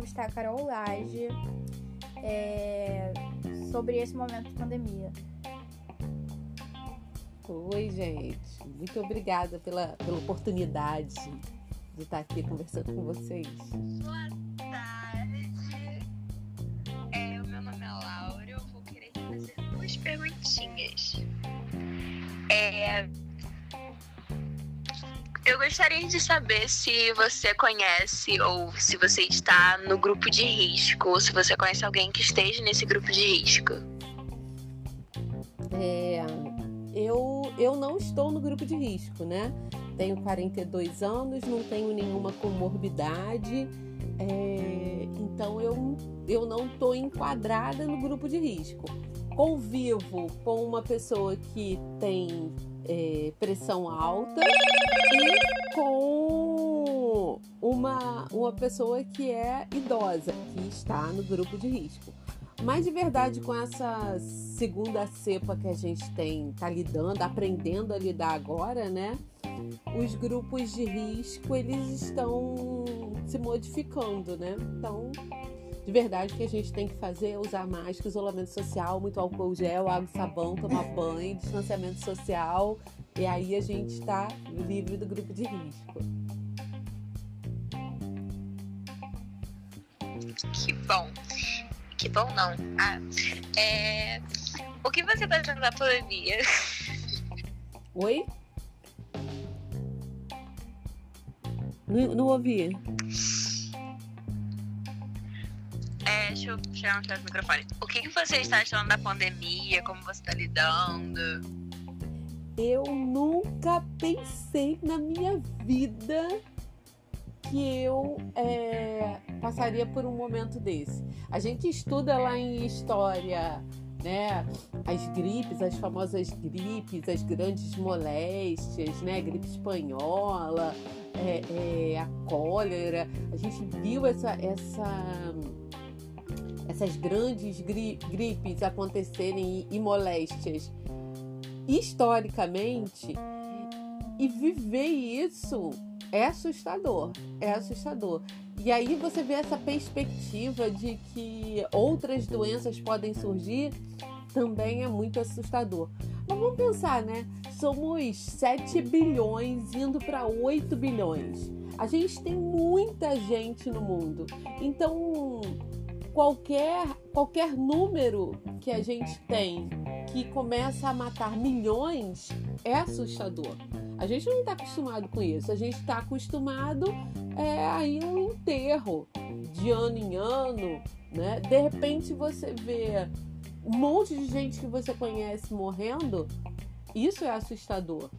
entrevistar a Carol Lage é, sobre esse momento de pandemia. Oi, gente. Muito obrigada pela, pela oportunidade de estar aqui conversando com vocês. Boa tarde. É, o meu nome é Laura. Eu vou querer fazer duas perguntinhas. É, eu gostaria de saber se você conhece ou se você está no grupo de risco, ou se você conhece alguém que esteja nesse grupo de risco. É, eu, eu não estou no grupo de risco, né? Tenho 42 anos, não tenho nenhuma comorbidade, é, então eu, eu não estou enquadrada no grupo de risco. Convivo com uma pessoa que tem é, pressão alta e com uma, uma pessoa que é idosa, que está no grupo de risco. Mas de verdade, com essa segunda cepa que a gente tem, tá lidando, aprendendo a lidar agora, né? Os grupos de risco, eles estão se modificando, né? Então, de verdade, o que a gente tem que fazer é usar máscara, isolamento social, muito álcool gel, água e sabão, tomar banho, distanciamento social. E aí a gente está livre do grupo de risco. Que bom. Que bom não. Ah, é... O que você está achando da pandemia? Oi? Não, não ouvi. Deixa eu tirar um o microfone. O que, que você está achando da pandemia? Como você está lidando? Eu nunca pensei na minha vida que eu é, passaria por um momento desse. A gente estuda lá em história, né, as gripes, as famosas gripes, as grandes moléstias, né, gripe espanhola, é, é, a cólera. A gente viu essa, essa, essas grandes gri gripes acontecerem e, e moléstias historicamente e viver isso é assustador, é assustador. E aí você vê essa perspectiva de que outras doenças podem surgir, também é muito assustador. Mas vamos pensar, né? Somos 7 bilhões indo para 8 bilhões. A gente tem muita gente no mundo. Então, qualquer qualquer número que a gente tem que começa a matar milhões é assustador. A gente não está acostumado com isso. A gente está acostumado é, a ir um enterro de ano em ano, né? De repente você vê um monte de gente que você conhece morrendo. Isso é assustador.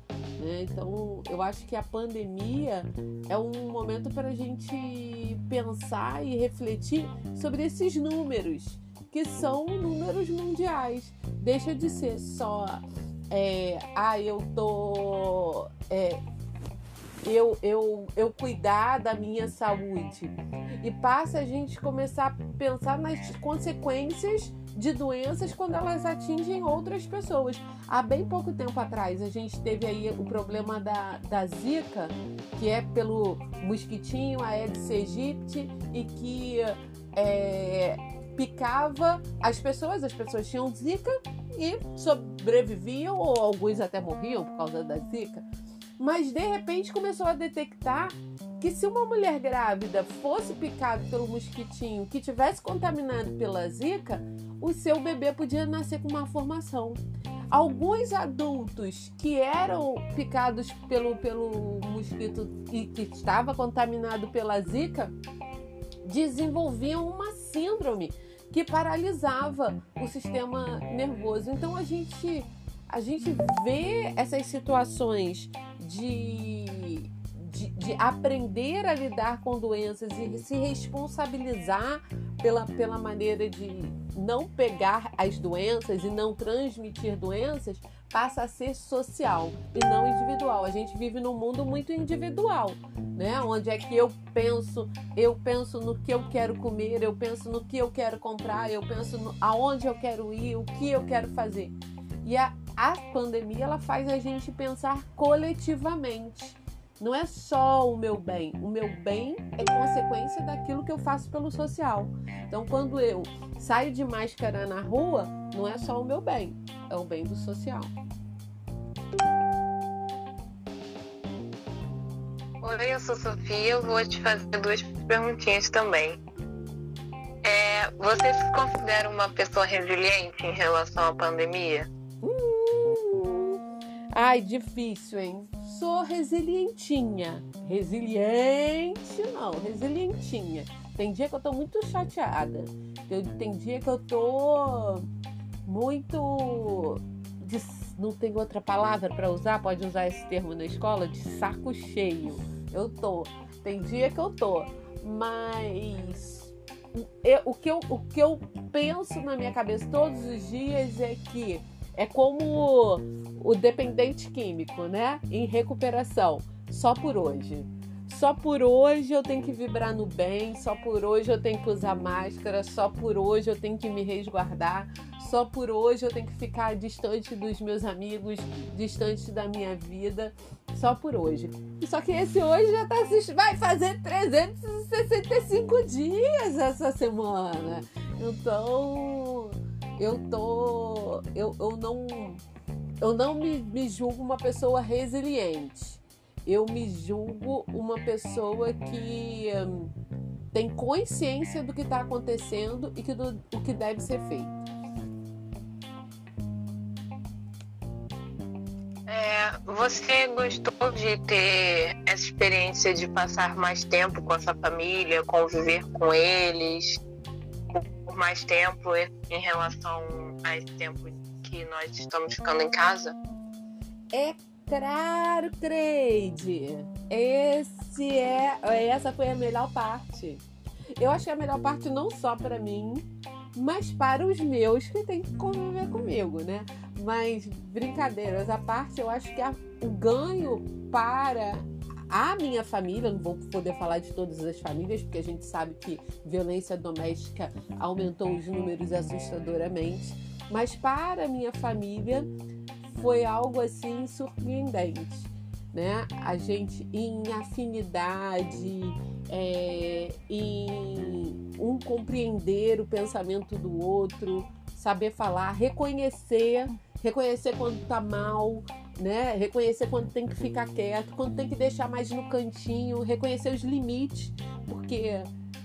Né? Então, eu acho que a pandemia é um momento para a gente pensar e refletir sobre esses números, que são números mundiais. Deixa de ser só é, ah, eu tô. É, eu, eu, eu cuidar da minha saúde. E passa a gente começar a pensar nas consequências de doenças quando elas atingem outras pessoas. Há bem pouco tempo atrás, a gente teve aí o problema da, da Zika, que é pelo mosquitinho Aedes aegypti, e que é, picava as pessoas, as pessoas tinham Zika e sobreviviam, ou alguns até morriam por causa da Zika. Mas de repente começou a detectar que se uma mulher grávida fosse picada pelo mosquitinho que tivesse contaminado pela Zika, o seu bebê podia nascer com uma formação. Alguns adultos que eram picados pelo, pelo mosquito e que estava contaminado pela Zika desenvolviam uma síndrome que paralisava o sistema nervoso. Então a gente a gente vê essas situações de, de, de, aprender a lidar com doenças e se responsabilizar pela, pela maneira de não pegar as doenças e não transmitir doenças passa a ser social e não individual. A gente vive num mundo muito individual, né? Onde é que eu penso, eu penso no que eu quero comer, eu penso no que eu quero comprar, eu penso no, aonde eu quero ir, o que eu quero fazer. E a, a pandemia ela faz a gente pensar coletivamente. não é só o meu bem. O meu bem é consequência daquilo que eu faço pelo social. Então, quando eu saio de máscara na rua, não é só o meu bem, é o bem do social. Oi, eu sou Sofia. Eu vou te fazer duas perguntinhas também. É, você se considera uma pessoa resiliente em relação à pandemia? Ai, difícil, hein? Sou resilientinha. Resiliente, não, resilientinha. Tem dia que eu tô muito chateada. Tem dia que eu tô muito. De, não tem outra palavra para usar, pode usar esse termo na escola, de saco cheio. Eu tô. Tem dia que eu tô. Mas eu, o, que eu, o que eu penso na minha cabeça todos os dias é que é como o dependente químico, né? Em recuperação. Só por hoje. Só por hoje eu tenho que vibrar no bem, só por hoje eu tenho que usar máscara, só por hoje eu tenho que me resguardar, só por hoje eu tenho que ficar distante dos meus amigos, distante da minha vida, só por hoje. Só que esse hoje já tá vai fazer 365 dias essa semana. Então, eu tô eu, eu não eu não me, me julgo uma pessoa resiliente eu me julgo uma pessoa que hum, tem consciência do que está acontecendo e que do, que deve ser feito. É, você gostou de ter essa experiência de passar mais tempo com a sua família, conviver com eles por mais tempo em relação a esse tempo que nós estamos ficando em casa? É Claro, Creide. Esse é, essa foi a melhor parte. Eu acho que a melhor parte não só para mim, mas para os meus que têm que conviver comigo, né? Mas brincadeiras à parte, eu acho que a, o ganho para a minha família, não vou poder falar de todas as famílias, porque a gente sabe que violência doméstica aumentou os números assustadoramente, mas para minha família, foi algo assim surpreendente, né? A gente em afinidade, é, em um compreender o pensamento do outro, saber falar, reconhecer, reconhecer quando tá mal, né? Reconhecer quando tem que ficar quieto, quando tem que deixar mais no cantinho, reconhecer os limites, porque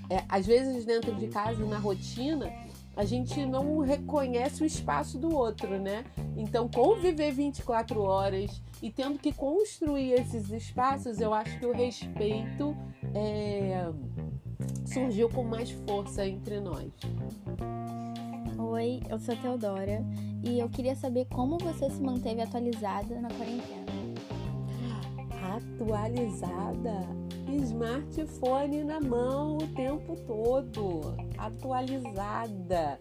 é, às vezes dentro de casa, na rotina, a gente não reconhece o espaço do outro, né? Então, conviver 24 horas e tendo que construir esses espaços, eu acho que o respeito é, surgiu com mais força entre nós. Oi, eu sou a Teodora e eu queria saber como você se manteve atualizada na quarentena. Atualizada? Smartphone na mão o tempo todo, atualizada.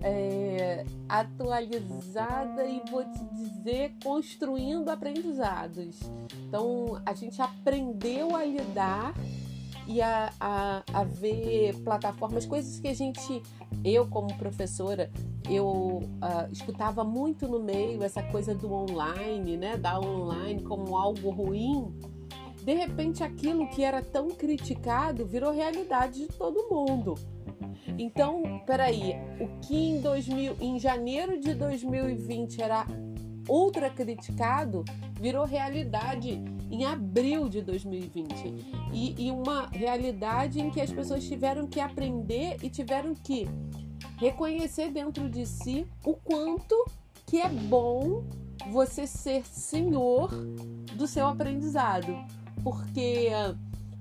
É, atualizada e vou te dizer, construindo aprendizados. Então, a gente aprendeu a lidar e a, a, a ver plataformas, coisas que a gente, eu como professora, eu uh, escutava muito no meio essa coisa do online, né? Da online como algo ruim. De repente, aquilo que era tão criticado virou realidade de todo mundo. Então, peraí, o que em, 2000, em janeiro de 2020 era ultra criticado virou realidade em abril de 2020. E, e uma realidade em que as pessoas tiveram que aprender e tiveram que reconhecer dentro de si o quanto que é bom você ser senhor do seu aprendizado. Porque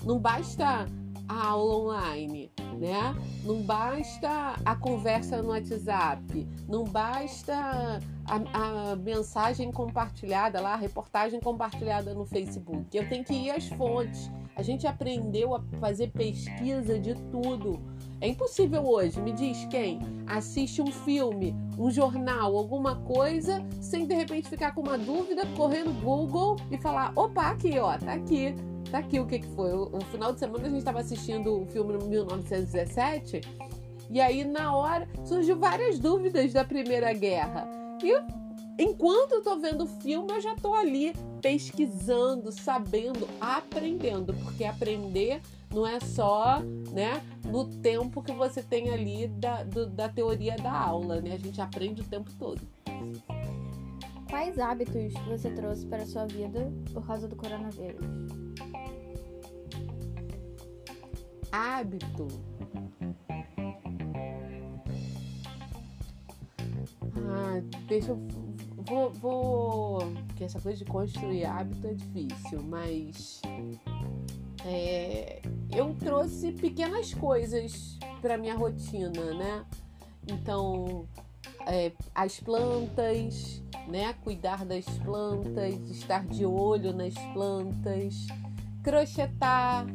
não basta a aula online, né? Não basta a conversa no WhatsApp, não basta a, a, mensagem compartilhada lá, a reportagem compartilhada no Facebook. Eu tenho que ir às fontes. A gente aprendeu a fazer pesquisa de tudo. É impossível hoje, me diz quem assiste um filme, um jornal, alguma coisa, sem de repente ficar com uma dúvida, correr no Google e falar: opa, aqui, ó, tá aqui Tá aqui o que, que foi. O, final de semana a gente estava assistindo o filme 1917 e aí na hora surgiu várias dúvidas da Primeira Guerra. E enquanto eu tô vendo o filme, eu já tô ali pesquisando, sabendo, aprendendo, porque aprender não é só, né, no tempo que você tem ali da, do, da teoria da aula, né? A gente aprende o tempo todo. Quais hábitos você trouxe para a sua vida por causa do coronavírus? Hábito. Ah, deixa eu. Vou, vou. Essa coisa de construir hábito é difícil, mas. É, eu trouxe pequenas coisas para minha rotina, né? Então, é, as plantas, né? Cuidar das plantas, estar de olho nas plantas, crochetar.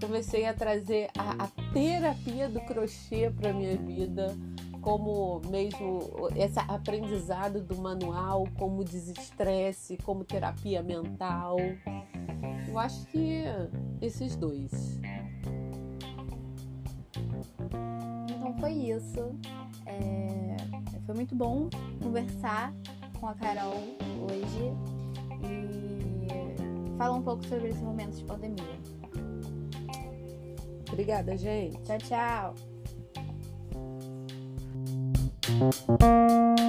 Comecei a trazer a, a terapia do crochê para minha vida, como mesmo esse aprendizado do manual, como desestresse, como terapia mental. Eu acho que esses dois. Então foi isso. É, Foi muito bom conversar com a Carol hoje e falar um pouco sobre esse momento de pandemia. Obrigada, gente. Tchau, tchau. Thank you.